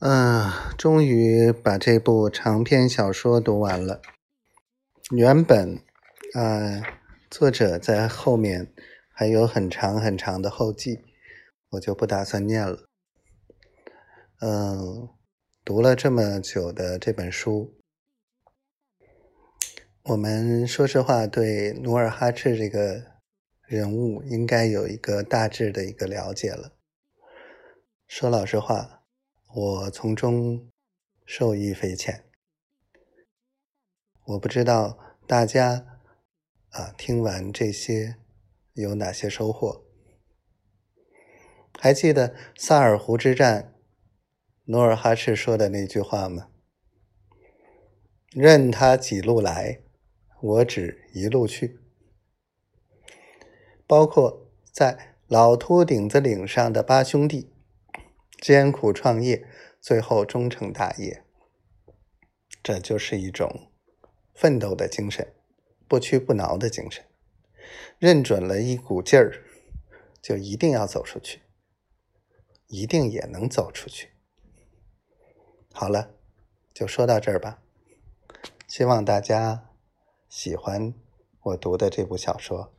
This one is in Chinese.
嗯，终于把这部长篇小说读完了。原本，呃，作者在后面还有很长很长的后记，我就不打算念了。嗯，读了这么久的这本书，我们说实话对努尔哈赤这个人物应该有一个大致的一个了解了。说老实话。我从中受益匪浅，我不知道大家啊听完这些有哪些收获？还记得萨尔湖之战，努尔哈赤说的那句话吗？任他几路来，我只一路去。包括在老秃顶子岭上的八兄弟。艰苦创业，最后终成大业，这就是一种奋斗的精神，不屈不挠的精神。认准了一股劲儿，就一定要走出去，一定也能走出去。好了，就说到这儿吧。希望大家喜欢我读的这部小说。